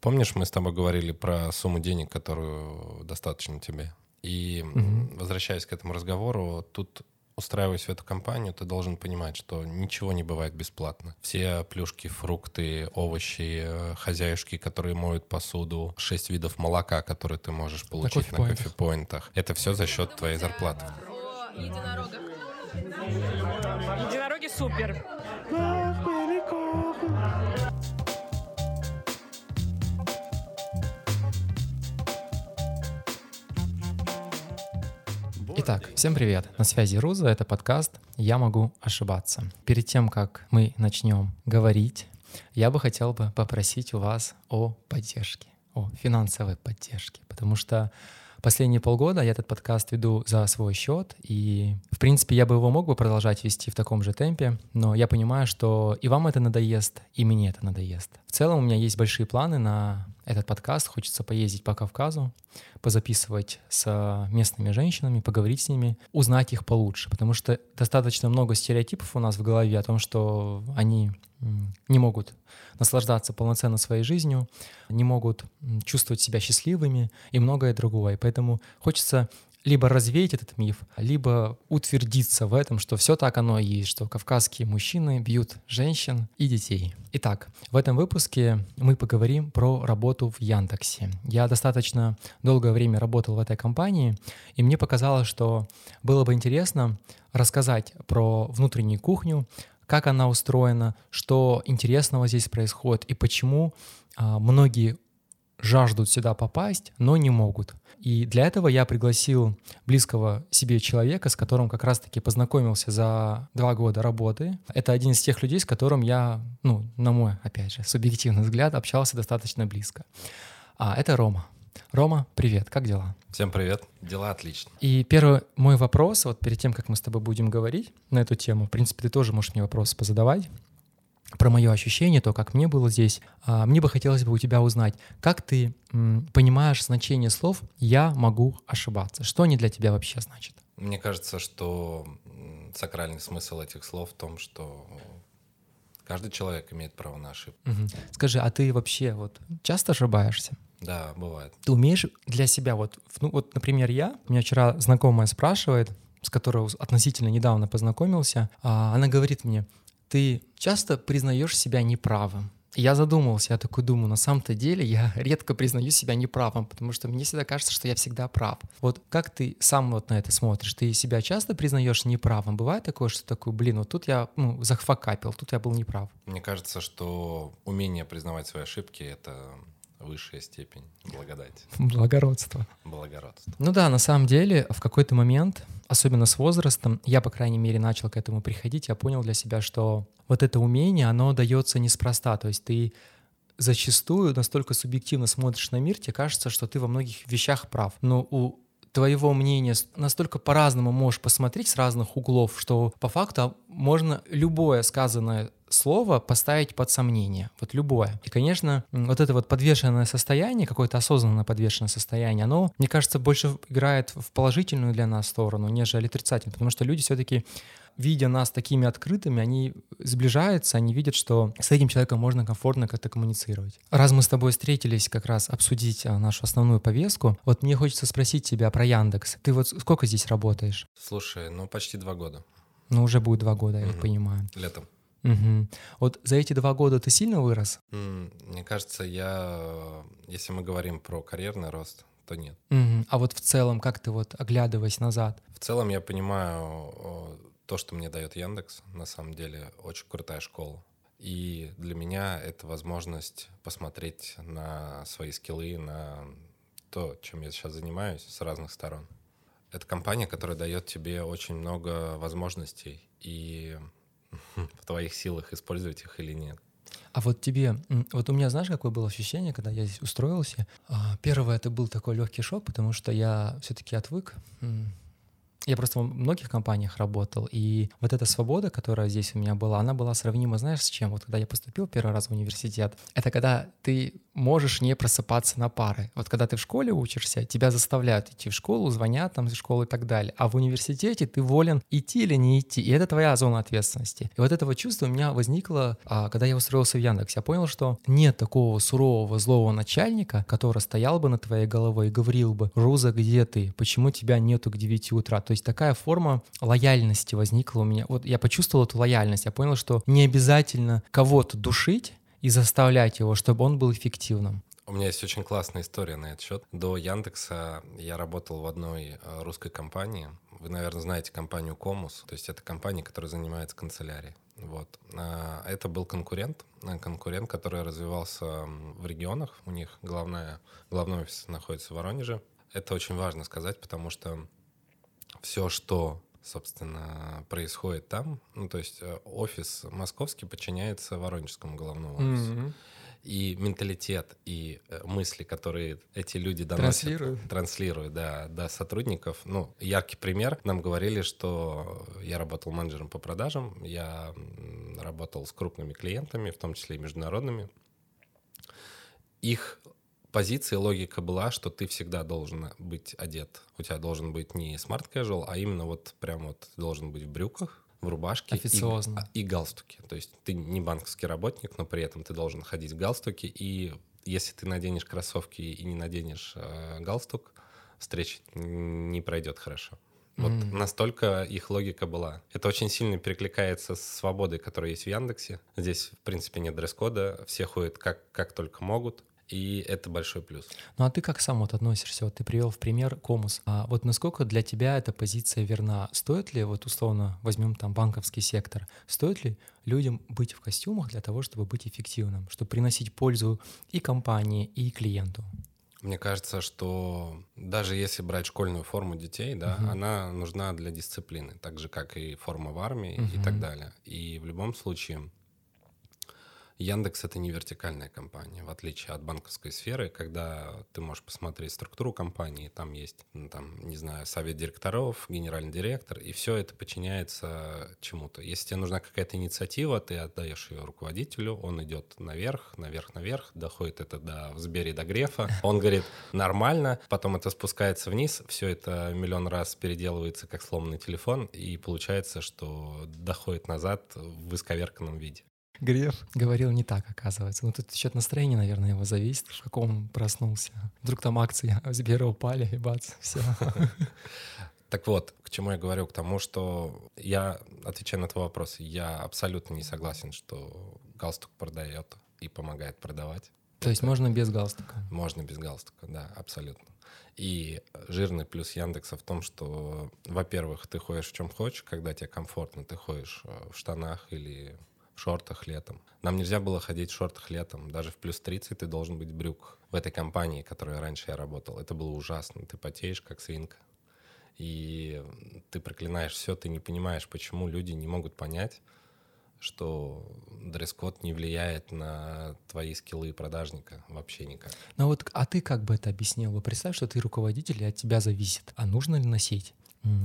Помнишь, мы с тобой говорили про сумму денег, которую достаточно тебе? И угу. возвращаясь к этому разговору, тут устраиваясь в эту компанию, ты должен понимать, что ничего не бывает бесплатно. Все плюшки, фрукты, овощи, э, хозяюшки, которые моют посуду, шесть видов молока, которые ты можешь получить на, кофе-поинтах. Это все за счет твоей зарплаты. Единороги супер. Итак, всем привет. На связи Руза, это подкаст «Я могу ошибаться». Перед тем, как мы начнем говорить, я бы хотел бы попросить у вас о поддержке, о финансовой поддержке, потому что Последние полгода я этот подкаст веду за свой счет, и, в принципе, я бы его мог бы продолжать вести в таком же темпе, но я понимаю, что и вам это надоест, и мне это надоест. В целом у меня есть большие планы на этот подкаст. Хочется поездить по Кавказу, позаписывать с местными женщинами, поговорить с ними, узнать их получше, потому что достаточно много стереотипов у нас в голове о том, что они не могут наслаждаться полноценно своей жизнью, не могут чувствовать себя счастливыми и многое другое. Поэтому хочется либо развеять этот миф, либо утвердиться в этом, что все так оно и есть, что кавказские мужчины бьют женщин и детей. Итак, в этом выпуске мы поговорим про работу в Яндексе. Я достаточно долгое время работал в этой компании, и мне показалось, что было бы интересно рассказать про внутреннюю кухню, как она устроена, что интересного здесь происходит и почему а, многие жаждут сюда попасть, но не могут. И для этого я пригласил близкого себе человека, с которым как раз-таки познакомился за два года работы. Это один из тех людей, с которым я, ну, на мой, опять же, субъективный взгляд, общался достаточно близко. А это Рома. Рома, привет, как дела? Всем привет, дела отлично. И первый мой вопрос, вот перед тем, как мы с тобой будем говорить на эту тему, в принципе, ты тоже можешь мне вопросы позадавать про мое ощущение, то, как мне было здесь. А, мне бы хотелось бы у тебя узнать, как ты понимаешь значение слов «я могу ошибаться». Что они для тебя вообще значат? Мне кажется, что сакральный смысл этих слов в том, что каждый человек имеет право на ошибку. Угу. Скажи, а ты вообще вот часто ошибаешься? Да, бывает. Ты умеешь для себя вот, ну вот, например, я, меня вчера знакомая спрашивает, с которой относительно недавно познакомился, а она говорит мне, ты часто признаешь себя неправым. Я задумался, я такой думаю, на самом-то деле я редко признаю себя неправым, потому что мне всегда кажется, что я всегда прав. Вот как ты сам вот на это смотришь? Ты себя часто признаешь неправым? Бывает такое, что такой, блин, вот тут я ну, захфакапил, тут я был неправ? Мне кажется, что умение признавать свои ошибки — это высшая степень благодати. Благородство. Благородство. Ну да, на самом деле, в какой-то момент, особенно с возрастом, я, по крайней мере, начал к этому приходить, я понял для себя, что вот это умение, оно дается неспроста, то есть ты зачастую настолько субъективно смотришь на мир, тебе кажется, что ты во многих вещах прав. Но у твоего мнения настолько по-разному можешь посмотреть с разных углов, что по факту можно любое сказанное слово поставить под сомнение, вот любое. И, конечно, вот это вот подвешенное состояние, какое-то осознанное подвешенное состояние, оно, мне кажется, больше играет в положительную для нас сторону, нежели отрицательную, потому что люди все-таки видя нас такими открытыми, они сближаются, они видят, что с этим человеком можно комфортно как-то коммуницировать. Раз мы с тобой встретились как раз обсудить а, нашу основную повестку, вот мне хочется спросить тебя про Яндекс. Ты вот сколько здесь работаешь? Слушай, ну почти два года. Ну уже будет два года, я угу. понимаю. Летом. Угу. Вот за эти два года ты сильно вырос? Мне кажется, я, если мы говорим про карьерный рост, то нет. Угу. А вот в целом, как ты вот оглядываясь назад? В целом я понимаю то, что мне дает Яндекс, на самом деле очень крутая школа. И для меня это возможность посмотреть на свои скиллы, на то, чем я сейчас занимаюсь с разных сторон. Это компания, которая дает тебе очень много возможностей, и в твоих силах использовать их или нет. А вот тебе, вот у меня, знаешь, какое было ощущение, когда я здесь устроился? А, первое, это был такой легкий шок, потому что я все-таки отвык я просто в многих компаниях работал, и вот эта свобода, которая здесь у меня была, она была сравнима, знаешь, с чем? Вот когда я поступил первый раз в университет, это когда ты можешь не просыпаться на пары. Вот когда ты в школе учишься, тебя заставляют идти в школу, звонят там из школы и так далее. А в университете ты волен идти или не идти. И это твоя зона ответственности. И вот этого чувства у меня возникло, а, когда я устроился в Яндекс. Я понял, что нет такого сурового, злого начальника, который стоял бы на твоей головой и говорил бы, Руза, где ты? Почему тебя нету к 9 утра? То есть такая форма лояльности возникла у меня. Вот я почувствовал эту лояльность, я понял, что не обязательно кого-то душить и заставлять его, чтобы он был эффективным. У меня есть очень классная история на этот счет. До Яндекса я работал в одной э, русской компании. Вы, наверное, знаете компанию Комус. То есть это компания, которая занимается канцелярией. Вот. А, это был конкурент, э, конкурент, который развивался в регионах. У них главная, главный офис находится в Воронеже. Это очень важно сказать, потому что все, что собственно, происходит там. Ну, то есть э, офис московский подчиняется Воронежскому головному офису. Mm-hmm. И менталитет, и э, мысли, которые эти люди доносят, транслируют, транслируют да, до сотрудников. Ну, яркий пример. Нам говорили, что я работал менеджером по продажам, я работал с крупными клиентами, в том числе и международными. Их позиции логика была, что ты всегда должен быть одет. У тебя должен быть не smart casual, а именно вот прям вот должен быть в брюках, в рубашке Официозно. И, и галстуке. То есть ты не банковский работник, но при этом ты должен ходить в галстуке. И если ты наденешь кроссовки и не наденешь э, галстук, встреча не пройдет хорошо. Вот mm. настолько их логика была. Это очень сильно перекликается с свободой, которая есть в Яндексе. Здесь, в принципе, нет дресс-кода, все ходят как, как только могут и это большой плюс. Ну а ты как сам вот относишься? Вот ты привел в пример Комус. А вот насколько для тебя эта позиция верна? Стоит ли, вот условно возьмем там банковский сектор, стоит ли людям быть в костюмах для того, чтобы быть эффективным, чтобы приносить пользу и компании, и клиенту? Мне кажется, что даже если брать школьную форму детей, да, uh-huh. она нужна для дисциплины, так же как и форма в армии uh-huh. и так далее. И в любом случае Яндекс это не вертикальная компания, в отличие от банковской сферы, когда ты можешь посмотреть структуру компании, там есть, ну, там, не знаю, совет директоров, генеральный директор, и все это подчиняется чему-то. Если тебе нужна какая-то инициатива, ты отдаешь ее руководителю, он идет наверх, наверх, наверх, доходит это до в Сбере до Грефа, он говорит нормально, потом это спускается вниз, все это миллион раз переделывается как сломанный телефон, и получается, что доходит назад в исковерканном виде. Греф говорил не так, оказывается. Ну, тут еще от настроения, наверное, его зависит, в каком он проснулся. Вдруг там акции Сбера упали, и бац, все. Так вот, к чему я говорю? К тому, что я, отвечаю на твой вопрос, я абсолютно не согласен, что галстук продает и помогает продавать. То есть можно без галстука? Можно без галстука, да, абсолютно. И жирный плюс Яндекса в том, что, во-первых, ты ходишь в чем хочешь, когда тебе комфортно, ты ходишь э, в штанах или в шортах летом. Нам нельзя было ходить в шортах летом. Даже в плюс 30 ты должен быть в брюках. В этой компании, в которой раньше я работал, это было ужасно. Ты потеешь, как свинка. И ты проклинаешь все, ты не понимаешь, почему люди не могут понять, что дресс-код не влияет на твои скиллы продажника вообще никак. Ну вот, а ты как бы это объяснил? Представь, что ты руководитель, и от тебя зависит, а нужно ли носить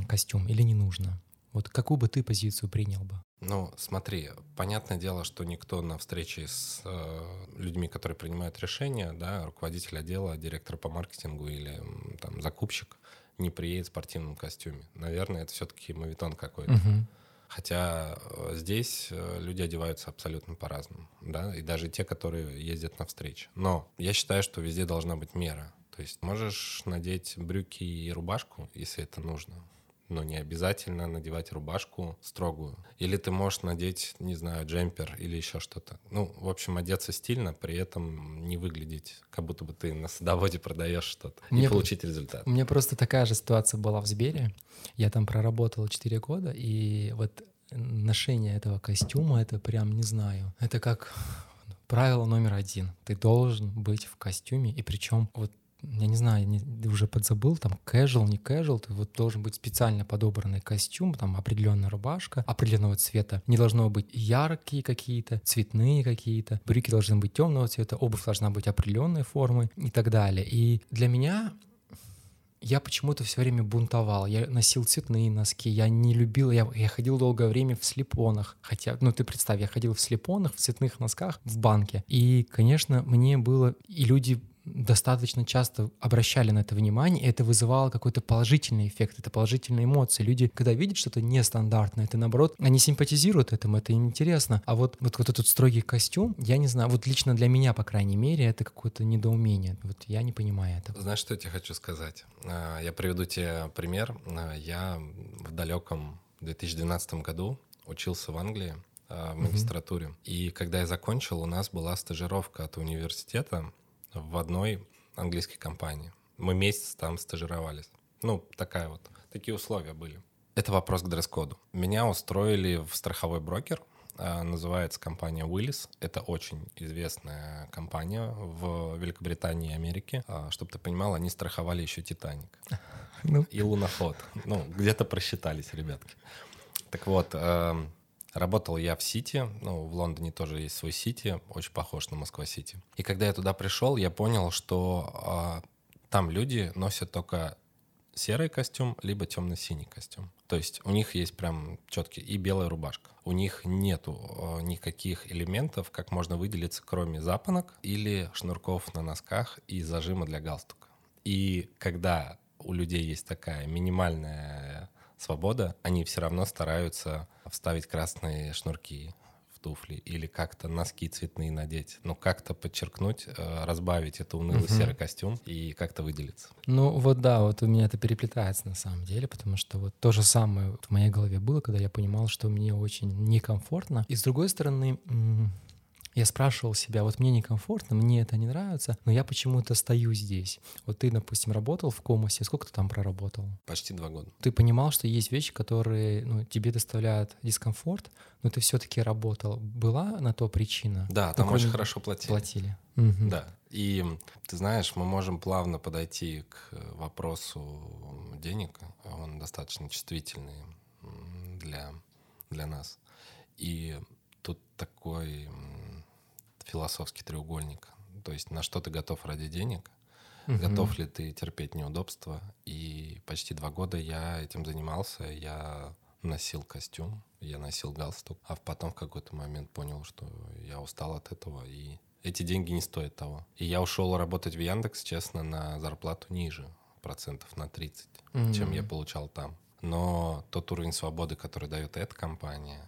костюм или не нужно? Вот какую бы ты позицию принял бы? Ну, смотри, понятное дело, что никто на встрече с э, людьми, которые принимают решения, да, руководитель отдела, директор по маркетингу или там закупщик, не приедет в спортивном костюме. Наверное, это все-таки мавитон какой-то. Угу. Хотя э, здесь э, люди одеваются абсолютно по-разному, да, и даже те, которые ездят на встречи. Но я считаю, что везде должна быть мера. То есть можешь надеть брюки и рубашку, если это нужно но не обязательно надевать рубашку строгую. Или ты можешь надеть, не знаю, джемпер или еще что-то. Ну, в общем, одеться стильно, при этом не выглядеть, как будто бы ты на садоводе продаешь что-то мне, и получить результат. У меня просто такая же ситуация была в Сбере. Я там проработал 4 года, и вот ношение этого костюма, это прям, не знаю, это как правило номер один. Ты должен быть в костюме, и причем вот я не знаю, не, уже подзабыл, там casual, не casual, ты вот должен быть специально подобранный костюм, там определенная рубашка определенного цвета. Не должно быть яркие какие-то, цветные какие-то, брюки должны быть темного цвета, обувь должна быть определенной формы и так далее. И для меня я почему-то все время бунтовал. Я носил цветные носки, я не любил, я, я ходил долгое время в слепонах. Хотя, ну ты представь, я ходил в слепонах, в цветных носках в банке. И, конечно, мне было... И люди достаточно часто обращали на это внимание, и это вызывало какой-то положительный эффект, это положительные эмоции. Люди, когда видят что-то нестандартное, это наоборот, они симпатизируют этому, это им интересно. А вот, вот, вот этот строгий костюм, я не знаю, вот лично для меня, по крайней мере, это какое-то недоумение. Вот я не понимаю этого. Знаешь, что я тебе хочу сказать? А, я приведу тебе пример. А, я в далеком 2012 году учился в Англии а, в магистратуре. Mm-hmm. И когда я закончил, у нас была стажировка от университета в одной английской компании. Мы месяц там стажировались. Ну, такая вот, такие условия были. Это вопрос к дресс-коду. Меня устроили в страховой брокер, а, называется компания Willis. Это очень известная компания в Великобритании и Америке. А, Чтобы ты понимал, они страховали еще «Титаник» ну. и «Луноход». Ну, где-то просчитались, ребятки. Так вот, эм, Работал я в Сити, ну, в Лондоне тоже есть свой Сити, очень похож на Москва-Сити. И когда я туда пришел, я понял, что э, там люди носят только серый костюм, либо темно-синий костюм. То есть у них есть прям четкий и белая рубашка. У них нету э, никаких элементов, как можно выделиться, кроме запонок или шнурков на носках и зажима для галстука. И когда у людей есть такая минимальная свобода, они все равно стараются вставить красные шнурки в туфли или как-то носки цветные надеть. Ну, как-то подчеркнуть, э, разбавить это унылый угу. серый костюм и как-то выделиться. Ну, вот да, вот у меня это переплетается на самом деле, потому что вот то же самое в моей голове было, когда я понимал, что мне очень некомфортно. И с другой стороны, я спрашивал себя, вот мне некомфортно, мне это не нравится, но я почему-то стою здесь. Вот ты, допустим, работал в Комосе, сколько ты там проработал? Почти два года. Ты понимал, что есть вещи, которые ну, тебе доставляют дискомфорт, но ты все-таки работал. Была на то причина? Да, там ну, очень хорошо платили. Платили. Угу. Да. И ты знаешь, мы можем плавно подойти к вопросу денег. Он достаточно чувствительный для, для нас. И тут такой философский треугольник. То есть на что ты готов ради денег, угу. готов ли ты терпеть неудобства. И почти два года я этим занимался. Я носил костюм, я носил галстук, а потом в какой-то момент понял, что я устал от этого, и эти деньги не стоят того. И я ушел работать в Яндекс, честно, на зарплату ниже, процентов на 30, mm чем я получал там. Но тот уровень свободы, который дает эта компания,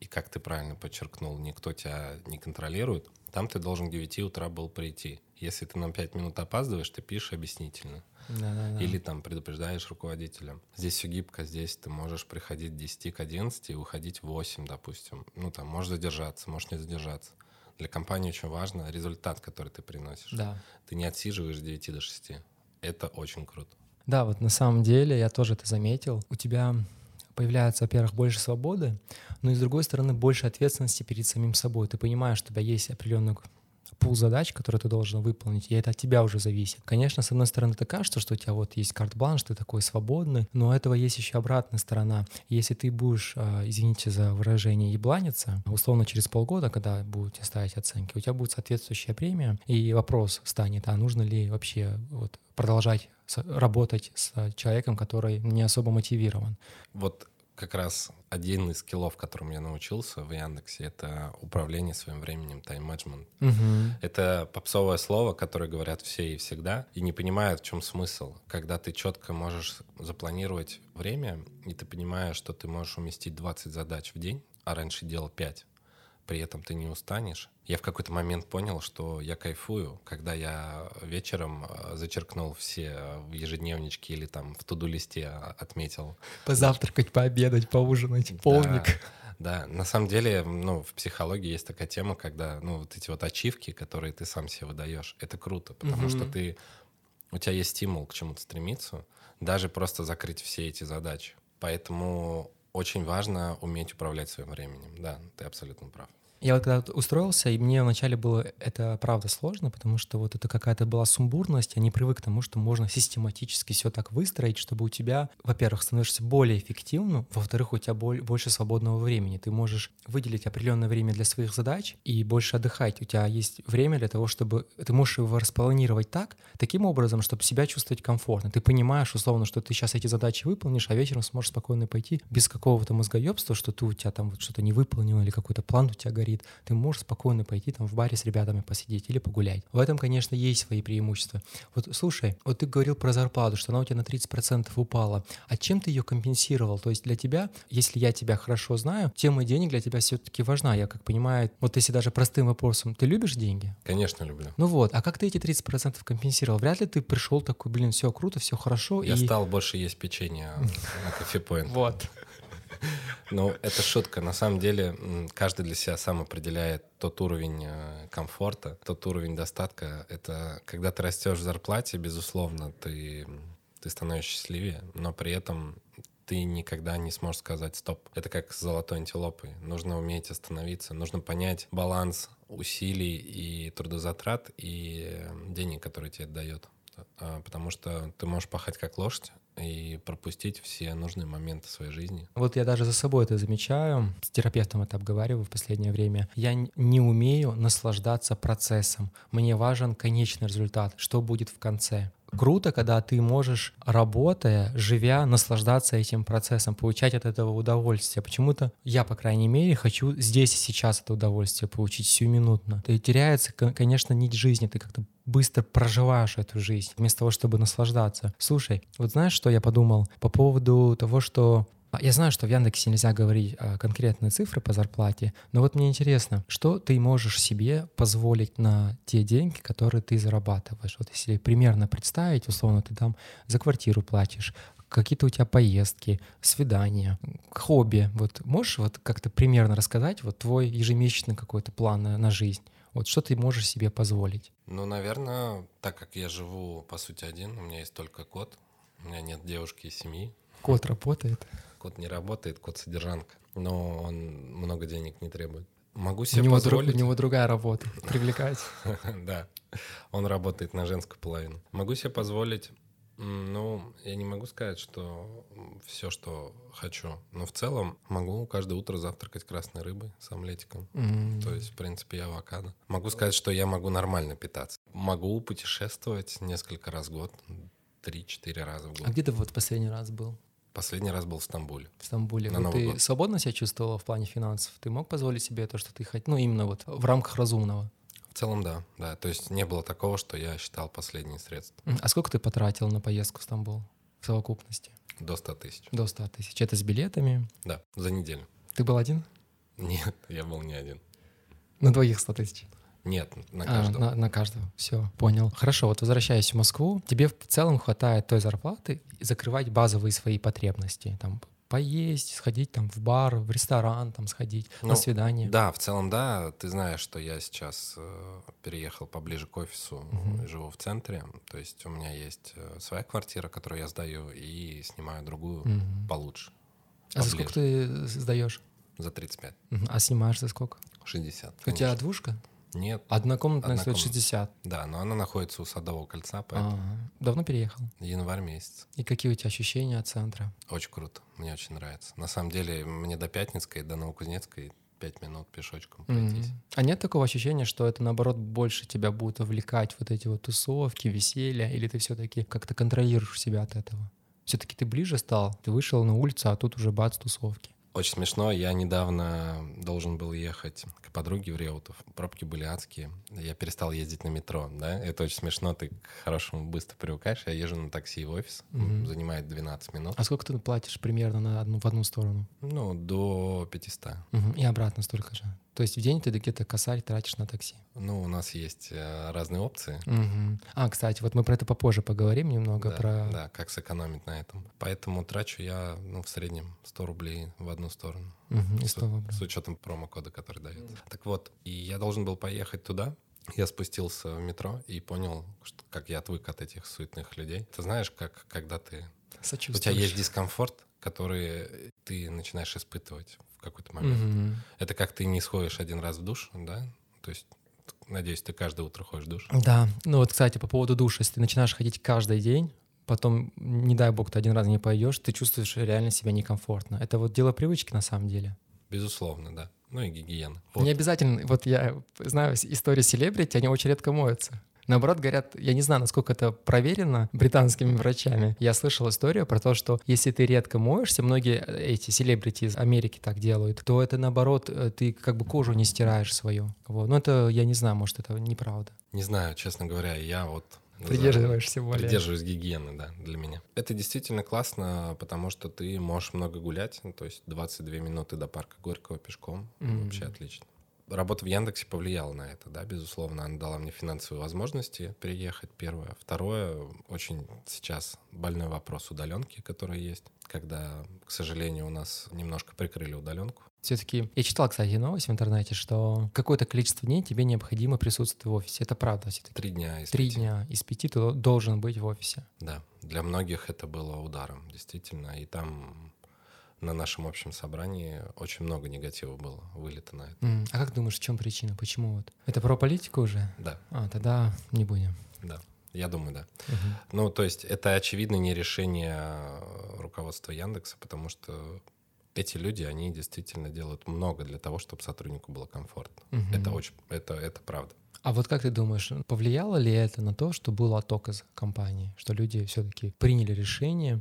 и как ты правильно подчеркнул, никто тебя не контролирует, там ты должен к 9 утра был прийти. Если ты на 5 минут опаздываешь, ты пишешь объяснительно. Да-да-да. Или там предупреждаешь руководителя. Здесь все гибко, здесь ты можешь приходить 10 к 11 и уходить в 8, допустим. Ну, там, можешь задержаться, можешь не задержаться. Для компании очень важно результат, который ты приносишь. Да. Ты не отсиживаешь с 9 до 6. Это очень круто. Да, вот на самом деле я тоже это заметил. У тебя появляется, во-первых, больше свободы, но и с другой стороны больше ответственности перед самим собой. Ты понимаешь, что у тебя есть определенный пул задач, которые ты должен выполнить, и это от тебя уже зависит. Конечно, с одной стороны, это кажется, что у тебя вот есть карт-бланш, ты такой свободный, но этого есть еще обратная сторона. Если ты будешь, а, извините за выражение, ебланиться, условно через полгода, когда будете ставить оценки, у тебя будет соответствующая премия, и вопрос станет, а нужно ли вообще вот продолжать работать с человеком, который не особо мотивирован. Вот как раз один из скиллов, которым я научился в Яндексе, это управление своим временем, тайм-менеджмент. Угу. Это попсовое слово, которое говорят все и всегда, и не понимают, в чем смысл. Когда ты четко можешь запланировать время, и ты понимаешь, что ты можешь уместить 20 задач в день, а раньше делал 5, при этом ты не устанешь. Я в какой-то момент понял, что я кайфую, когда я вечером э, зачеркнул все в ежедневничке или там в туду-листе отметил. Позавтракать, пообедать, поужинать, полник. Да, да, на самом деле, ну, в психологии есть такая тема, когда, ну, вот эти вот ачивки, которые ты сам себе выдаешь, это круто, потому угу. что ты, у тебя есть стимул к чему-то стремиться, даже просто закрыть все эти задачи. Поэтому очень важно уметь управлять своим временем. Да, ты абсолютно прав. Я вот когда устроился, и мне вначале было это правда сложно, потому что вот это какая-то была сумбурность, я не привык к тому, что можно систематически все так выстроить, чтобы у тебя, во-первых, становишься более эффективным, во-вторых, у тебя боль- больше свободного времени. Ты можешь выделить определенное время для своих задач и больше отдыхать. У тебя есть время для того, чтобы ты можешь его распланировать так, таким образом, чтобы себя чувствовать комфортно. Ты понимаешь, условно, что ты сейчас эти задачи выполнишь, а вечером сможешь спокойно пойти без какого-то мозгоебства, что ты у тебя там вот что-то не выполнил или какой-то план у тебя горит. Ты можешь спокойно пойти там в баре с ребятами посидеть или погулять. В этом, конечно, есть свои преимущества. Вот слушай, вот ты говорил про зарплату, что она у тебя на 30% упала. А чем ты ее компенсировал? То есть для тебя, если я тебя хорошо знаю, тема денег для тебя все-таки важна. Я как понимаю, вот если даже простым вопросом, ты любишь деньги? Конечно, люблю. Ну вот, а как ты эти 30% компенсировал? Вряд ли ты пришел такой, блин, все круто, все хорошо. Я и... стал больше есть печенье на кофепоинт. Вот. Ну, это шутка. На самом деле, каждый для себя сам определяет тот уровень э, комфорта, тот уровень достатка. Это когда ты растешь в зарплате, безусловно, ты, ты становишься счастливее, но при этом ты никогда не сможешь сказать «стоп». Это как с золотой антилопой. Нужно уметь остановиться, нужно понять баланс усилий и трудозатрат и э, денег, которые тебе это дает. А, Потому что ты можешь пахать как лошадь и пропустить все нужные моменты своей жизни. Вот я даже за собой это замечаю, с терапевтом это обговариваю в последнее время. Я не умею наслаждаться процессом. Мне важен конечный результат, что будет в конце. Круто, когда ты можешь, работая, живя, наслаждаться этим процессом, получать от этого удовольствие. Почему-то я, по крайней мере, хочу здесь и сейчас это удовольствие получить сиюминутно. И теряется, кон- конечно, нить жизни. Ты как-то быстро проживаешь эту жизнь, вместо того, чтобы наслаждаться. Слушай, вот знаешь, что я подумал по поводу того, что я знаю, что в Яндексе нельзя говорить а, конкретные цифры по зарплате, но вот мне интересно, что ты можешь себе позволить на те деньги, которые ты зарабатываешь? Вот если примерно представить, условно, ты там за квартиру платишь, какие-то у тебя поездки, свидания, хобби. Вот можешь вот как-то примерно рассказать вот твой ежемесячный какой-то план на, на жизнь? Вот что ты можешь себе позволить? Ну, наверное, так как я живу, по сути, один, у меня есть только кот, у меня нет девушки и семьи. Кот работает? Кот не работает, кот содержанка, но он много денег не требует. Могу У себе него, друг- позволить... у него другая работа. Привлекать. Да, он работает на женскую половину. Могу себе позволить, ну, я не могу сказать, что все, что хочу, но в целом могу каждое утро завтракать красной рыбой с омлетиком. То есть, в принципе, я авокадо. Могу сказать, что я могу нормально питаться. Могу путешествовать несколько раз в год, 3-4 раза в А год. где ты вот последний раз был? Последний раз был в Стамбуле. в Стамбуле. На Вот Новый ты год. свободно себя чувствовала в плане финансов? Ты мог позволить себе то, что ты хотел? Ну, именно вот в рамках разумного. В целом, да, да. То есть не было такого, что я считал последние средства. А сколько ты потратил на поездку в Стамбул в совокупности? До 100 тысяч. До 100 тысяч. Это с билетами? Да, за неделю. Ты был один? Нет, я был не один. На двоих 100 тысяч? Нет, на А, каждого. на, на каждого. Все, понял. Хорошо, вот возвращаясь в Москву, тебе в целом хватает той зарплаты закрывать базовые свои потребности. Там поесть, сходить там в бар, в ресторан, там сходить, на Ну, свидание. Да, в целом, да. Ты знаешь, что я сейчас э, переехал поближе к офису, Мгм. живу в центре. То есть у меня есть э, своя квартира, которую я сдаю, и снимаю другую Мгм. получше. А за сколько ты сдаешь? За 35. Мгм. А снимаешь за сколько? 60. У тебя конечно. двушка? Нет, Однокомнатная стоит Однокомнатная. 60. да, но она находится у Садового кольца, поэтому Ага. Давно переехал? январь месяц. И какие у тебя ощущения от центра? Очень круто, мне очень нравится. На самом деле, мне до Пятницкой, до Новокузнецкой 5 минут пешочком пройтись. Мгм. А нет такого ощущения, что это наоборот больше тебя будет увлекать вот эти вот тусовки, веселья, или ты все-таки как-то контролируешь себя от этого? Все-таки ты ближе стал, ты вышел на улицу, а тут уже бац, тусовки. Очень смешно. Я недавно должен был ехать к подруге в Реутов. Пробки были адские. Я перестал ездить на метро, да? Это очень смешно. Ты к хорошему быстро привыкаешь. Я езжу на такси в офис. Мгм. Занимает 12 минут. А сколько ты платишь примерно на одну, в одну сторону? Ну, до 500. Мгм. И обратно столько же. То есть в день ты где-то косарь тратишь на такси. Ну, у нас есть э, разные опции. Мгм. А, кстати, вот мы про это попозже поговорим немного, Да, про... да, как сэкономить на этом. Поэтому трачу я, ну, в среднем 100 рублей в одну сторону. И С, с учетом промокода, который дает. Так вот, и я должен был поехать туда. Я спустился в метро и понял, что, как я отвык от этих суетных людей. Ты знаешь, как когда ты... У тебя есть дискомфорт, который ты начинаешь испытывать какой-то момент. Мгм. Это как ты не сходишь один раз в душ, да? То есть, надеюсь, ты каждое утро ходишь в душ. Да. Ну вот, кстати, по поводу душа, если ты начинаешь ходить каждый день, потом, не дай бог, ты один раз не пойдешь, ты чувствуешь реально себя некомфортно. Это вот дело привычки на самом деле. Безусловно, да. Ну и гигиена. Не обязательно, вот я знаю истории селебрити, они очень редко моются. Наоборот, говорят, я не знаю, насколько это проверено британскими врачами. Я слышал историю про то, что если ты редко моешься, многие э, эти селебрити из Америки так делают, то это наоборот, э, ты как бы кожу не стираешь свою. Вот. Но это, я не знаю, может, это неправда. Не знаю, честно говоря, я вот... Придерживаешься более. Придерживаюсь гигиены, да, для меня. Это действительно классно, потому что ты можешь много гулять, то есть 22 минуты до парка Горького пешком. Мгм. Вообще отлично. Работа в Яндексе повлияла на это, да, безусловно. Она дала мне финансовые возможности переехать, первое. Второе, очень сейчас больной вопрос удаленки, который есть, когда, к сожалению, у нас немножко прикрыли удаленку. Все-таки я читал, кстати, новость в интернете, что какое-то количество дней тебе необходимо присутствовать в офисе. Это правда все-таки. Три дня из Три пяти. дня из пяти ты должен быть в офисе. Да, для многих это было ударом, действительно. И там на нашем общем собрании очень много негатива было вылито на это. М, А как думаешь, в чем причина? Почему вот? Это про политику уже? Да, А, тогда не будем. да. Я думаю, да. Мгм. Ну, то есть это очевидно не решение э, руководства Яндекса, потому что эти люди, они действительно делают много для того, чтобы сотруднику было комфортно. Мгм. Это очень, это, это правда. А вот как ты думаешь, повлияло ли это на то, что был отток из компании, что люди все-таки приняли решение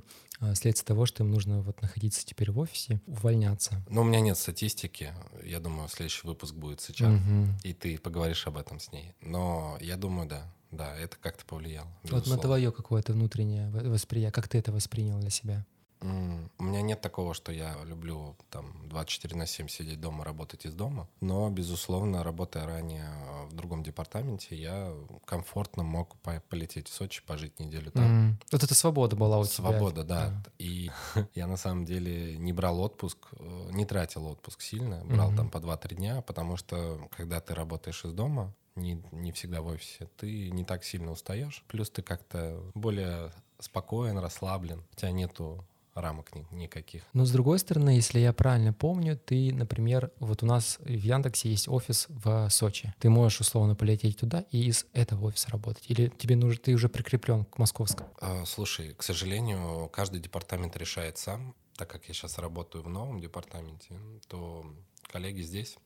вследствие того, что им нужно вот находиться теперь в офисе, увольняться? Но у меня нет статистики. Я думаю, следующий выпуск будет сейчас. Мгм. И ты поговоришь об этом с ней. Но я думаю, да. Да, это как-то повлияло. Вот на безусловно. твое какое-то внутреннее восприятие, как ты это воспринял для себя? У меня нет такого, что я люблю там 24 на 7 сидеть дома, работать из дома. Но, безусловно, работая ранее э, в другом департаменте, я комфортно мог по- полететь в Сочи, пожить неделю там. М. Вот эта свобода была у тебя. Свобода, да. И я на самом деле не брал отпуск, э, не тратил отпуск сильно, брал Мгм. там по 2-3 дня, потому что когда ты работаешь из дома, не, не всегда в офисе, ты не так сильно устаешь. Плюс ты как-то более спокоен, расслаблен. У тебя нету рамок ни- никаких. Но с другой стороны, если я правильно помню, ты, например, вот у нас в Яндексе есть офис в Сочи. Ты можешь условно полететь туда и из этого офиса работать. Или тебе нужно, ты уже прикреплен к московскому. А, Слушай, к сожалению, каждый департамент решает сам. Так как я сейчас работаю в новом департаменте, то коллеги здесь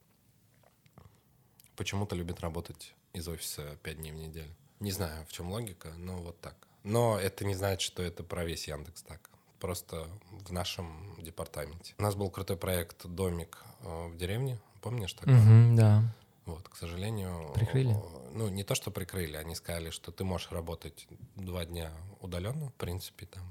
почему-то любят работать из офиса 5 дней в неделю. Не знаю, в чем логика, но вот так. Но это не значит, что это про весь Яндекс так. Просто в нашем департаменте. У нас был крутой проект «Домик э, в деревне». Помнишь такой? Мгм, да. Вот, к сожалению... Прикрыли? э, Ну, не то, что прикрыли, они сказали, что ты можешь работать два дня удаленно, в принципе, там,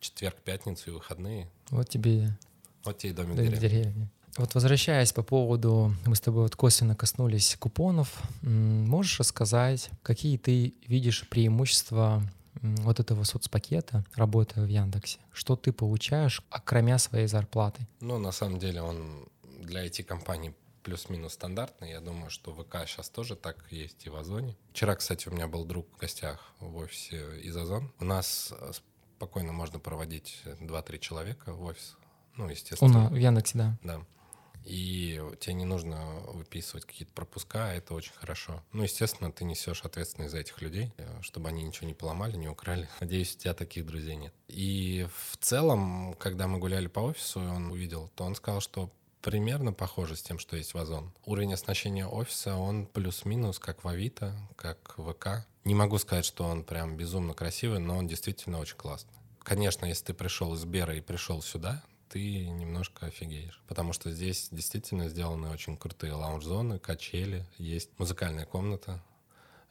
четверг, пятницу и выходные. Вот тебе Вот тебе и домик в деревни. деревне. Вот возвращаясь по поводу, мы с тобой вот косвенно коснулись купонов, можешь рассказать, какие ты видишь преимущества вот этого соцпакета, работая в Яндексе? Что ты получаешь, окромя своей зарплаты? Ну, на самом деле, он для IT-компаний плюс-минус стандартный. Я думаю, что ВК сейчас тоже так есть и в Озоне. Вчера, кстати, у меня был друг в гостях в офисе из Озон. У нас э, спокойно можно проводить 2-3 человека в офис. Ну, У естественно. нас в Яндексе, да. Да. И тебе не нужно выписывать какие-то пропуска, это очень хорошо. Ну, естественно, ты несешь ответственность за этих людей, э, чтобы они ничего не поломали, не украли. Надеюсь, у тебя таких друзей нет. И в целом, когда мы гуляли по офису, и он увидел, то он сказал, что примерно похоже с тем, что есть в Озон. Уровень оснащения офиса, он плюс-минус, как в Авито, как в ВК. Не могу сказать, что он прям безумно красивый, но он действительно очень классный. Конечно, если ты пришел из Бера и пришел сюда, ты немножко офигеешь. Потому что здесь действительно сделаны очень крутые лаунж-зоны, качели, есть музыкальная комната,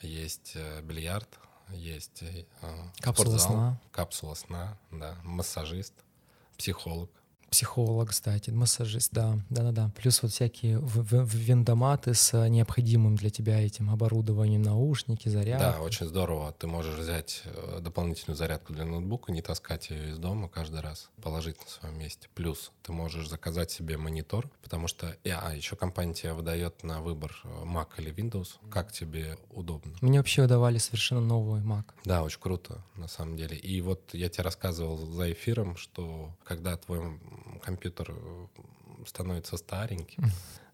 есть э, бильярд, есть э, Капсула спортзал, сна. капсула сна, да, массажист, психолог. Психолог, кстати, массажист, да, да-да-да. Плюс вот всякие вендоматы с необходимым для тебя этим оборудованием, наушники, заряд. Да, очень здорово. Ты можешь взять э, дополнительную зарядку для ноутбука, не таскать ее из дома каждый раз, положить на своем месте. Плюс ты можешь заказать себе монитор, потому что... и- А, еще компания тебе выдает на выбор э, Mac или Windows, как тебе удобно. Мне вообще давали совершенно новый Mac. Да, очень круто, на самом деле. И вот я тебе рассказывал за эфиром, что когда твой компьютер э, становится стареньким,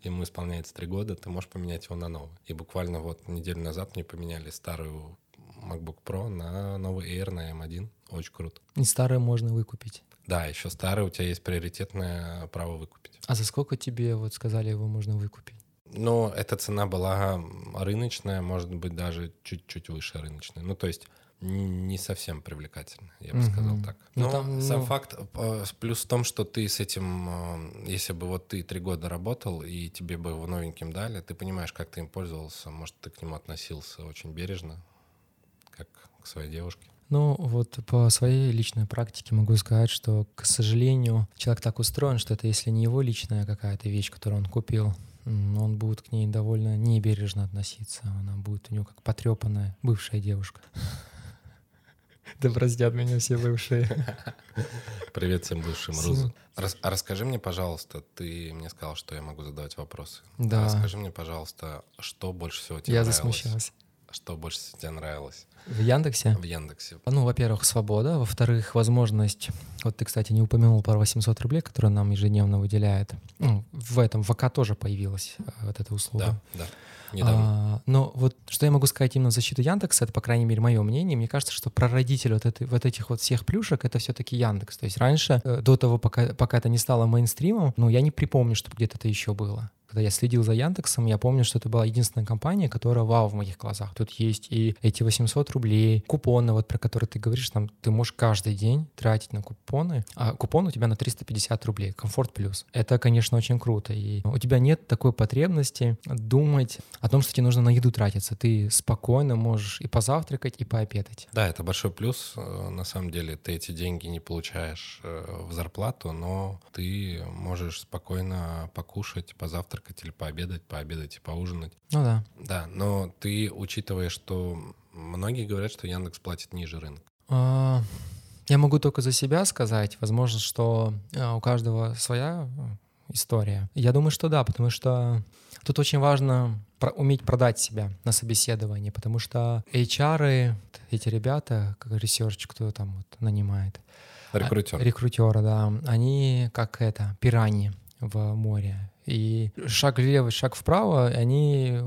ему исполняется три года, ты можешь поменять его на новый. И буквально вот неделю назад мне поменяли старую MacBook Pro на новый Air на M1. Очень круто. И старое можно выкупить. Да, еще старый, у тебя есть приоритетное право выкупить. А за сколько тебе вот сказали его можно выкупить? Ну, эта цена была рыночная, может быть, даже чуть-чуть выше рыночной. Ну, то есть не совсем привлекательно, я бы угу. сказал так. Но ну, там, сам ну... факт, э, плюс в том, что ты с этим, э, если бы вот ты три года работал, и тебе бы его новеньким дали, ты понимаешь, как ты им пользовался, может, ты к нему относился очень бережно, как к своей девушке. Ну, вот по своей личной практике могу сказать, что, к сожалению, человек так устроен, что это если не его личная какая-то вещь, которую он купил, он будет к ней довольно небережно относиться. Она будет у него как потрепанная бывшая девушка. Да простят меня все бывшие. Привет всем бывшим. Рас, а расскажи мне, пожалуйста, ты мне сказал, что я могу задавать вопросы. Да. Расскажи мне, пожалуйста, что больше всего тебе я нравилось? Я засмущался. Что больше всего тебе нравилось? В Яндексе? В Яндексе. Ну, во-первых, свобода. Во-вторых, возможность... Вот ты, кстати, не упомянул про 800 рублей, которые нам ежедневно выделяет. Ну, в этом ВК тоже появилась э, вот эта услуга. Да, да. Недавно. А, но вот что я могу сказать именно в защиту Яндекса, это, по крайней мере, мое мнение. Мне кажется, что прародитель вот, этой, вот этих вот всех плюшек — это все-таки Яндекс. То есть раньше, э, до того, пока, пока это не стало мейнстримом, ну, я не припомню, чтобы где-то это еще было когда я следил за Яндексом, я помню, что это была единственная компания, которая вау в моих глазах. Тут есть и эти 800 рублей, купоны, вот про которые ты говоришь, там ты можешь каждый день тратить на купоны, а купон у тебя на 350 рублей, комфорт плюс. Это, конечно, очень круто. И у тебя нет такой потребности думать о том, что тебе нужно на еду тратиться. Ты спокойно можешь и позавтракать, и пообедать. Да, это большой плюс. Э, на самом деле ты эти деньги не получаешь э, в зарплату, но ты можешь спокойно покушать, позавтракать позавтракать или пообедать, пообедать и поужинать. Ну да. Да, но ты учитывая, что многие говорят, что Яндекс платит ниже рынка. А, я могу только за себя сказать. Возможно, что а, у каждого своя э, история. Я думаю, что да, потому что тут очень важно уметь продать себя на собеседовании, потому что HR, эти ребята, как research, кто там вот нанимает, Рекрутер. Рекрутеры, да. Они как это, пираньи в море. И шаг влево, шаг вправо, они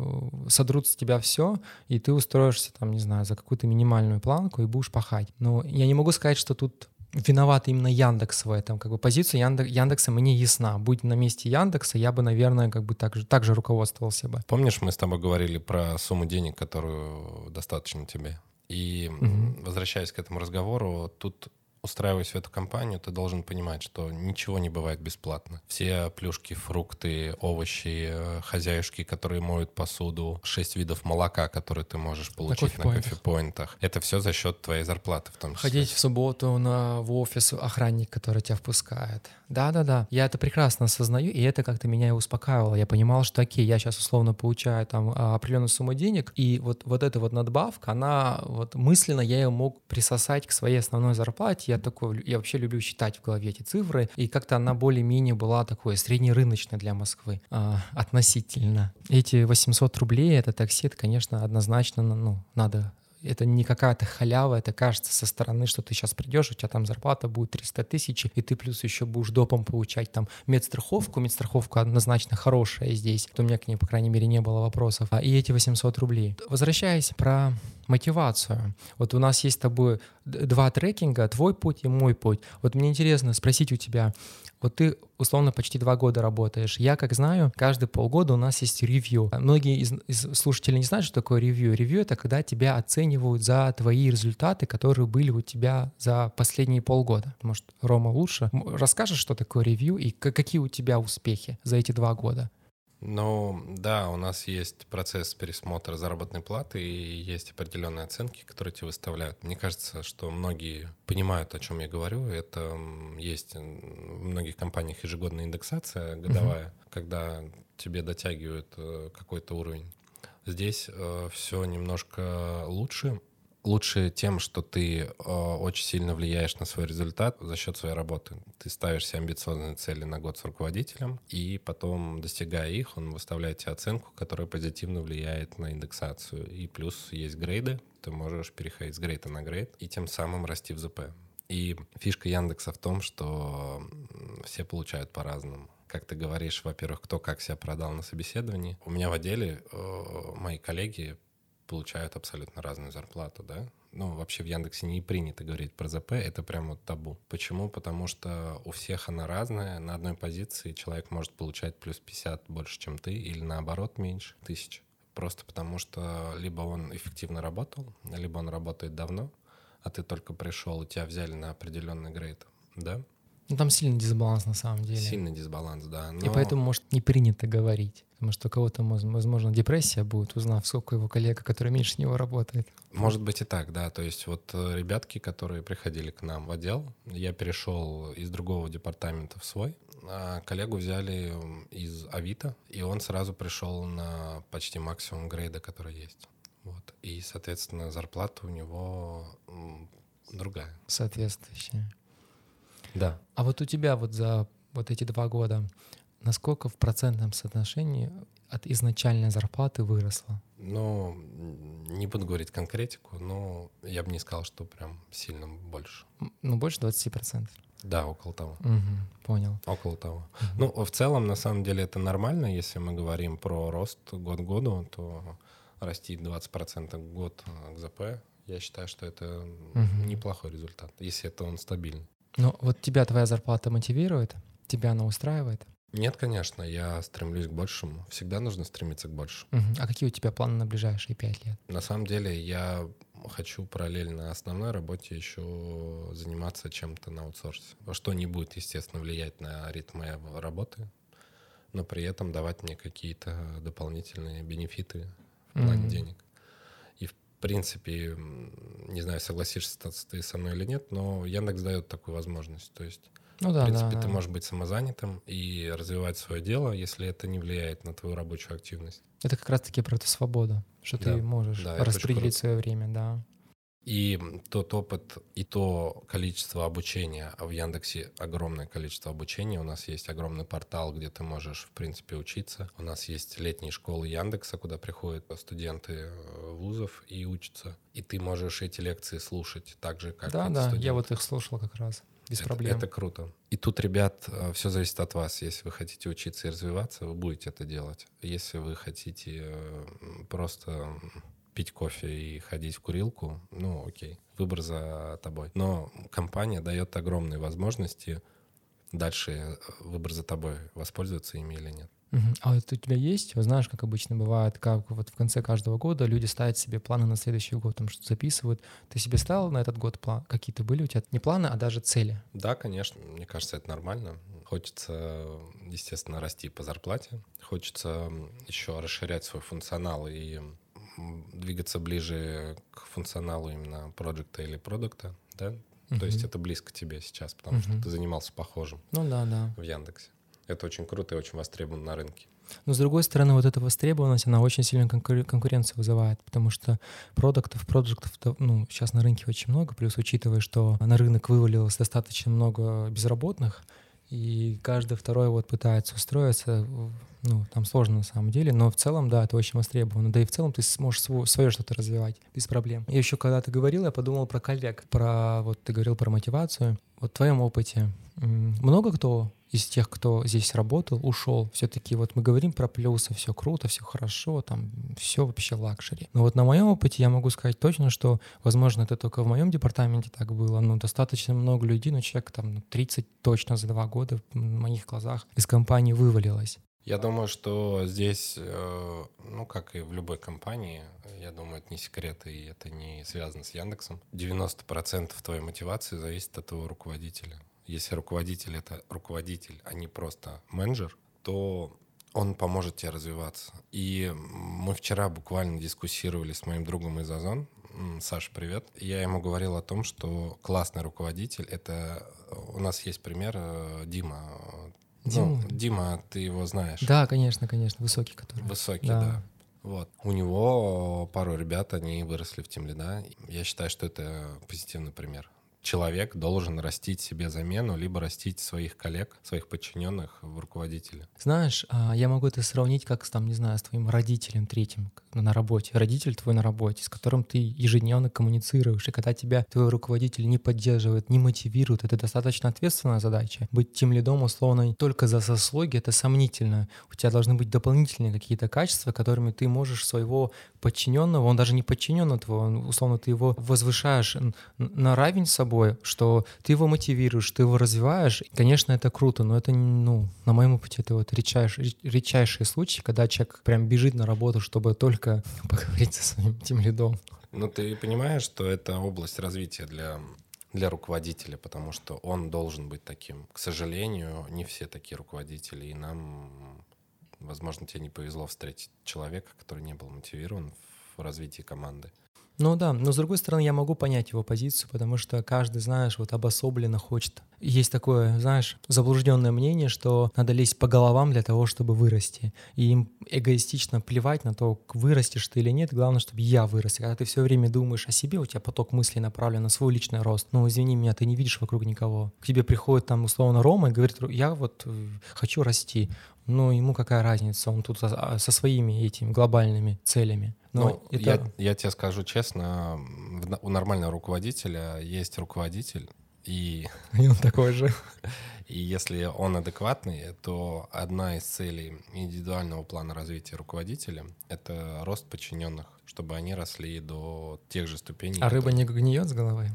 содрут с тебя все, и ты устроишься там, не знаю, за какую-то минимальную планку и будешь пахать. Но я не могу сказать, что тут виноват именно Яндекс в этом. Как бы позиция Яндекс, Яндекса мне ясна. Будь на месте Яндекса, я бы, наверное, как бы так же, так же руководствовался бы. Помнишь, мы с тобой говорили про сумму денег, которую достаточно тебе? И угу. возвращаясь к этому разговору, тут устраиваясь в эту компанию, ты должен понимать, что ничего не бывает бесплатно. Все плюшки, фрукты, овощи, э, хозяюшки, которые моют посуду, шесть видов молока, которые ты можешь получить на, на кофе-поинтах. Это все за счет твоей зарплаты в том числе. Ходить в субботу на, в офис охранник, который тебя впускает. Да-да-да, я это прекрасно осознаю, и это как-то меня и успокаивало. Я понимал, что окей, я сейчас условно получаю там а, определенную сумму денег, и вот, вот эта вот надбавка, она вот мысленно я ее мог присосать к своей основной зарплате. Я такой, я вообще люблю считать в голове эти цифры, и как-то она более-менее была такой среднерыночной для Москвы а, относительно. Эти 800 рублей, это такси, это, конечно, однозначно ну, надо это не какая-то халява, это кажется со стороны, что ты сейчас придешь, у тебя там зарплата будет 300 тысяч, и ты плюс еще будешь допом получать там медстраховку, медстраховка однозначно хорошая здесь, то у меня к ней, по крайней мере, не было вопросов, а и эти 800 рублей. Возвращаясь про мотивацию. Вот у нас есть с тобой два трекинга, твой путь и мой путь. Вот мне интересно спросить у тебя, вот ты условно почти два года работаешь. Я, как знаю, каждые полгода у нас есть ревью. Многие из, из слушателей не знают, что такое ревью. Ревью — это когда тебя оценивают за твои результаты, которые были у тебя за последние полгода. Может, Рома лучше? Расскажешь, что такое ревью и какие у тебя успехи за эти два года? Ну, да, у нас есть процесс пересмотра заработной платы и есть определенные оценки, которые тебе выставляют. Мне кажется, что многие понимают, о чем я говорю. Это есть в многих компаниях ежегодная индексация годовая, угу. когда тебе дотягивают э, какой-то уровень. Здесь э, все немножко лучше лучше тем, что ты э, очень сильно влияешь на свой результат за счет своей работы. Ты ставишь себе амбициозные цели на год с руководителем, и потом, достигая их, он выставляет тебе оценку, которая позитивно влияет на индексацию. И плюс есть грейды, ты можешь переходить с грейда на грейд и тем самым расти в ЗП. И фишка Яндекса в том, что все получают по-разному как ты говоришь, во-первых, кто как себя продал на собеседовании. У меня в отделе э, мои коллеги получают абсолютно разную зарплату, да. Ну, вообще в Яндексе не принято говорить про ЗП, это прямо вот табу. Почему? Потому что у всех она разная. На одной позиции человек может получать плюс 50 больше, чем ты, или наоборот меньше тысяч. Просто потому что либо он эффективно работал, либо он работает давно, а ты только пришел, и тебя взяли на определенный грейд, да? Ну, там сильный дисбаланс на самом деле. Сильный дисбаланс, да. Но... И поэтому, может, не принято говорить. Потому что у кого-то, возможно, депрессия будет, узнав, сколько его коллега, который меньше него работает. Может быть и так, да. То есть вот э, ребятки, которые приходили к нам в отдел, я перешел из другого департамента в свой, а коллегу взяли из Авито, и он сразу пришел на почти максимум грейда, который есть. Вот. И, соответственно, зарплата у него другая. Соответствующая. Да. А вот у тебя вот за вот эти два года насколько в процентном соотношении от изначальной зарплаты выросла? Ну, не буду говорить конкретику, но я бы не сказал, что прям сильно больше. Ну, больше 20%? Да, около того. Угу, понял. Около того. Угу. Ну, в целом, на самом деле, это нормально. Если мы говорим про рост год к году, то расти 20% в год к ЗП, я считаю, что это угу. неплохой результат, если это он стабильный. Ну, вот тебя твоя зарплата мотивирует? Тебя она устраивает? Нет, конечно, я стремлюсь к большему. Всегда нужно стремиться к большему. Угу. А какие у тебя планы на ближайшие пять лет? На самом деле я хочу параллельно основной работе еще заниматься чем-то на аутсорсе. Что не будет, естественно, влиять на ритм моей работы, но при этом давать мне какие-то дополнительные бенефиты в плане mm денег. И в принципе, не знаю, согласишься ты со мной или нет, но Яндекс дает такую возможность. То есть ну, да, в принципе, да, ты да. можешь быть самозанятым и развивать свое дело, если это не влияет на твою рабочую активность. Это как раз-таки про эту свободу, что да, ты можешь да, распределить свое время, да. И тот опыт, и то количество обучения, а в Яндексе огромное количество обучения, у нас есть огромный портал, где ты можешь, в принципе, учиться. У нас есть летние школы Яндекса, куда приходят студенты э, вузов и учатся. И ты можешь эти лекции слушать так же, как Да, да, студенты. я вот их слушал как раз без это, проблем. Это круто. И тут, ребят, э, все зависит от вас. Если вы хотите учиться и развиваться, вы будете это делать. Если вы хотите э, просто пить кофе и ходить в курилку, ну окей, выбор за тобой. Но компания дает огромные возможности дальше э, выбор за тобой, воспользоваться ими или нет. А вот у тебя есть, вот знаешь, как обычно бывает, как вот в конце каждого года люди ставят себе планы на следующий год, там что записывают. Ты себе ставил на этот год план? Какие-то были у тебя не планы, а даже цели? Да, конечно. Мне кажется, это нормально. Хочется, естественно, расти по зарплате. Хочется еще расширять свой функционал и двигаться ближе к функционалу именно проекта или продукта, да? Uh-huh. То есть это близко тебе сейчас, потому uh-huh. что ты занимался похожим. Ну да, да. В Яндексе. Это очень круто и очень востребовано на рынке. Но с другой стороны, вот эта востребованность, она очень сильно конкур- конкуренцию вызывает, потому что продуктов, продуктов, ну, сейчас на рынке очень много, плюс учитывая, что на рынок вывалилось достаточно много безработных, и каждый второй вот пытается устроиться, ну, там сложно на самом деле, но в целом, да, это очень востребовано. Да и в целом ты сможешь свое, свое что-то развивать без проблем. Я еще когда ты говорил, я подумал про коллег, про, вот ты говорил про мотивацию. Вот в твоем опыте много кто из тех, кто здесь работал, ушел. Все-таки вот мы говорим про плюсы, все круто, все хорошо, там все вообще luxury. Но вот на моем опыте я могу сказать точно, что, возможно, это только в моем департаменте так было, но достаточно много людей, ну человек там 30 ну, точно за два года в моих глазах из компании вывалилось. Я думаю, что здесь, э, ну, как и в любой компании, я думаю, это не секрет, и это не связано с Яндексом. 90% твоей мотивации зависит от твоего руководителя если руководитель это руководитель, а не просто менеджер, то он поможет тебе развиваться. И мы вчера буквально дискуссировали с моим другом из Озон, Саша, привет. Я ему говорил о том, что классный руководитель — это... У нас есть пример э, Дима. Дима? Ну, Дима, ты его знаешь. Да, конечно, конечно, высокий который. Высокий, да. да. Вот. У него пару ребят, они выросли в Тимле, да. Я считаю, что это позитивный пример. Человек должен растить себе замену, либо растить своих коллег, своих подчиненных в руководителя. Знаешь, а, я могу это сравнить как, там, не знаю, с твоим родителем третьим на работе. Родитель твой на работе, с которым ты ежедневно коммуницируешь. И когда тебя твой руководитель не поддерживает, не мотивирует, это достаточно ответственная задача. Быть тем лидом условно только за заслуги — это сомнительно. У тебя должны быть дополнительные какие-то качества, которыми ты можешь своего подчиненного, он даже не подчиненный твой, условно ты его возвышаешь на равень с собой, что ты его мотивируешь, ты его развиваешь. Конечно, это круто, но это, ну, на моем опыте, это вот редчайший, редчайший случай, когда человек прям бежит на работу, чтобы только поговорить со своим тем лидом. Ну, ты понимаешь, что это область развития для для руководителя, потому что он должен быть таким. К сожалению, не все такие руководители, и нам, возможно, тебе не повезло встретить человека, который не был мотивирован в развитии команды. Ну да, но с другой стороны, я могу понять его позицию, потому что каждый, знаешь, вот обособленно хочет. Есть такое, знаешь, заблужденное мнение, что надо лезть по головам для того, чтобы вырасти. И им эгоистично плевать на то, вырастешь ты или нет. Главное, чтобы я вырос. Когда ты все время думаешь о себе, у тебя поток мыслей направлен на свой личный рост. Ну, извини меня, ты не видишь вокруг никого. К тебе приходит там условно Рома и говорит, я вот э, хочу расти. Ну, ему какая разница, он тут со, со своими этими глобальными целями. Но ну, это... я, я тебе скажу честно, у нормального руководителя есть руководитель, и... И он такой же. И если он адекватный, то одна из целей индивидуального плана развития руководителя — это рост подчиненных, чтобы они росли до тех же ступеней. А которые... рыба не гниет с головы?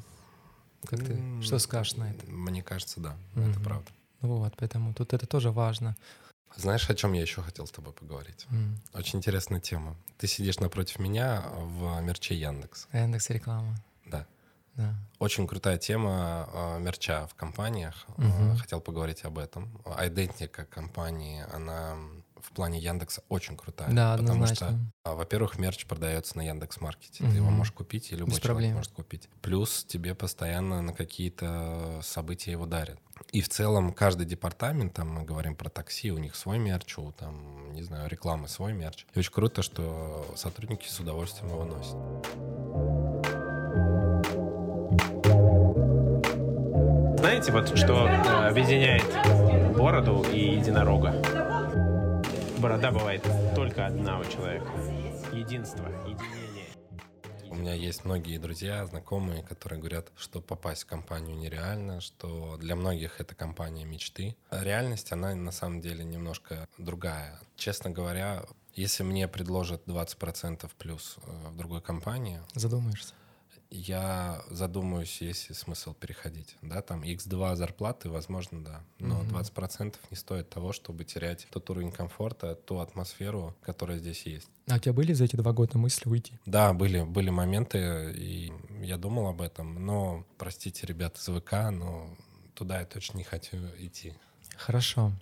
Как ты? Что скажешь на это? Мне кажется, да, это правда. Вот, поэтому тут это тоже важно. Знаешь, о чем я еще хотел с тобой поговорить? Mm. Очень интересная тема. Ты сидишь напротив меня в мерче Яндекс. Яндекс реклама. Да. Да. Очень крутая тема э, мерча в компаниях. Mm-hmm. Хотел поговорить об этом. Идентика компании, она в плане Яндекса очень крутая. Да, потому однозначно. что, во-первых, мерч продается на Яндекс Маркете. Угу. Ты его можешь купить, и любой Без человек проблем. может купить. Плюс тебе постоянно на какие-то события его дарят. И в целом каждый департамент, там мы говорим про такси, у них свой мерч, у там, не знаю, рекламы свой мерч. И очень круто, что сотрудники с удовольствием его носят. Знаете, вот что э, объединяет бороду и единорога? Борода бывает только одна у человека. Единство, единение. У меня есть многие друзья, знакомые, которые говорят, что попасть в компанию нереально, что для многих это компания мечты. Реальность, она на самом деле немножко другая. Честно говоря, если мне предложат 20% плюс э, в другой компании... Задумаешься? Я задумаюсь, есть ли смысл переходить. Да, там X2 зарплаты, возможно, да. Но угу. 20% не стоит того, чтобы терять тот уровень комфорта, ту атмосферу, которая здесь есть. А у тебя были за эти два года мысли уйти? Да, были, были моменты, и я думал об этом. Но, простите, ребята из ВК, но туда я точно не хочу идти. Хорошо.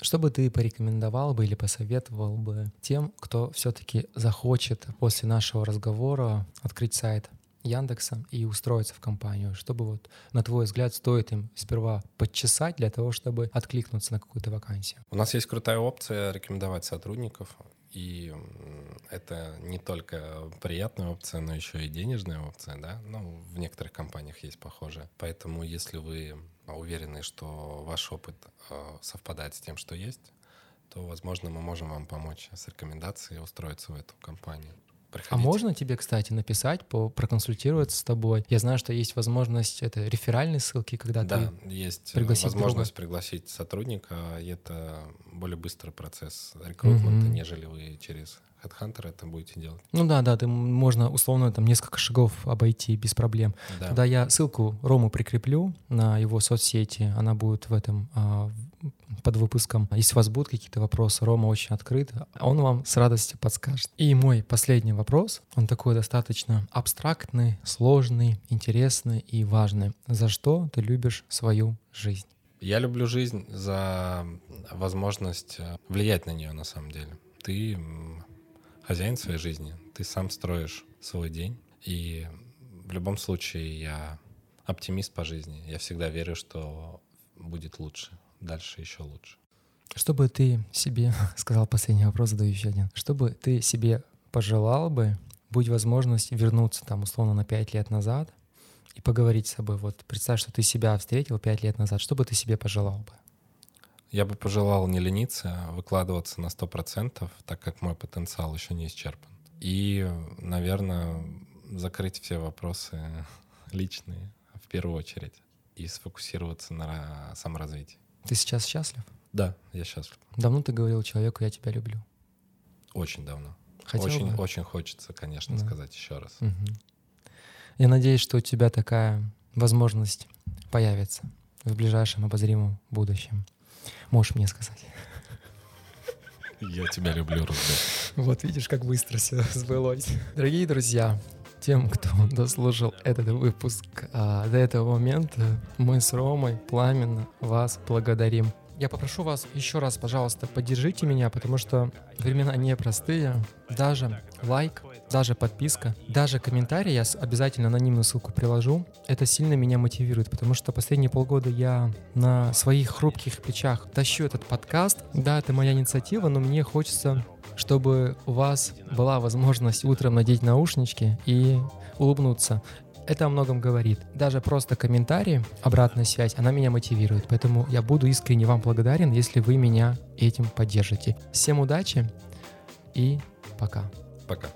Что бы ты порекомендовал бы или посоветовал бы тем, кто все-таки захочет после нашего разговора открыть сайт? Яндекса и устроиться в компанию? Чтобы вот, на твой взгляд, стоит им сперва подчесать для того, чтобы откликнуться на какую-то вакансию? У нас есть крутая опция рекомендовать сотрудников. И это не только приятная опция, но еще и денежная опция, да. Ну, в некоторых компаниях есть похожие. Поэтому, если вы уверены, что ваш опыт э, совпадает с тем, что есть, то, возможно, мы можем вам помочь с рекомендацией устроиться в эту компанию. Приходите. А можно тебе, кстати, написать, по, проконсультироваться с тобой? Я знаю, что есть возможность, это реферальные ссылки, когда да, ты есть возможность друга. пригласить сотрудника, и это более быстрый процесс рекрутмента, mm-hmm. нежели вы через HeadHunter это будете делать. Ну да, да, ты можно условно там несколько шагов обойти без проблем. Да. Тогда я ссылку Рому прикреплю на его соцсети, она будет в этом а, под выпуском. Если у вас будут какие-то вопросы, Рома очень открыт, он вам с радостью подскажет. И мой последний вопрос, он такой достаточно абстрактный, сложный, интересный и важный. За что ты любишь свою жизнь? Я люблю жизнь за возможность э, влиять на нее на самом деле. Ты хозяин своей жизни, ты сам строишь свой день. И в любом случае я оптимист по жизни. Я всегда верю, что будет лучше, дальше еще лучше. Что бы ты себе, сказал последний вопрос, задаю еще один, что бы ты себе пожелал бы, будь возможность вернуться там условно на пять лет назад и поговорить с собой. Вот представь, что ты себя встретил пять лет назад. Что бы ты себе пожелал бы? Я бы пожелал не лениться, а выкладываться на 100%, так как мой потенциал еще не исчерпан. И, наверное, закрыть все вопросы личные в первую очередь и сфокусироваться на саморазвитии. Ты сейчас счастлив? Да, я счастлив. Давно ты говорил человеку «я тебя люблю»? Очень давно. Хотел очень, бы? очень хочется, конечно, Да. сказать еще раз. Мгм. Я надеюсь, что у тебя такая возможность появится в ближайшем обозримом будущем. Можешь мне сказать. Я тебя люблю, Рузбек. Вот видишь, как быстро все сбылось. Дорогие друзья, тем, кто дослушал этот выпуск а, до этого момента, мы с Ромой пламенно вас благодарим. Я попрошу вас еще раз, пожалуйста, поддержите меня, потому что времена непростые. Даже лайк, даже подписка, даже комментарий, я обязательно анонимную ссылку приложу. Это сильно меня мотивирует, потому что последние полгода я на своих хрупких плечах тащу этот подкаст. Да, это моя инициатива, но мне хочется чтобы у вас была возможность утром надеть наушнички и улыбнуться. Это о многом говорит. Даже просто комментарии, обратная связь, она меня мотивирует. Поэтому я буду искренне вам благодарен, если вы меня этим поддержите. Всем удачи и пока. Пока.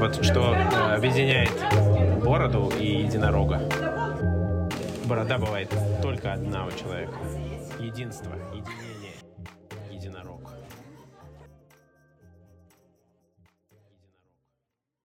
Вот что э, объединяет бороду и единорога? Борода бывает только одна у человека. Единство, единение.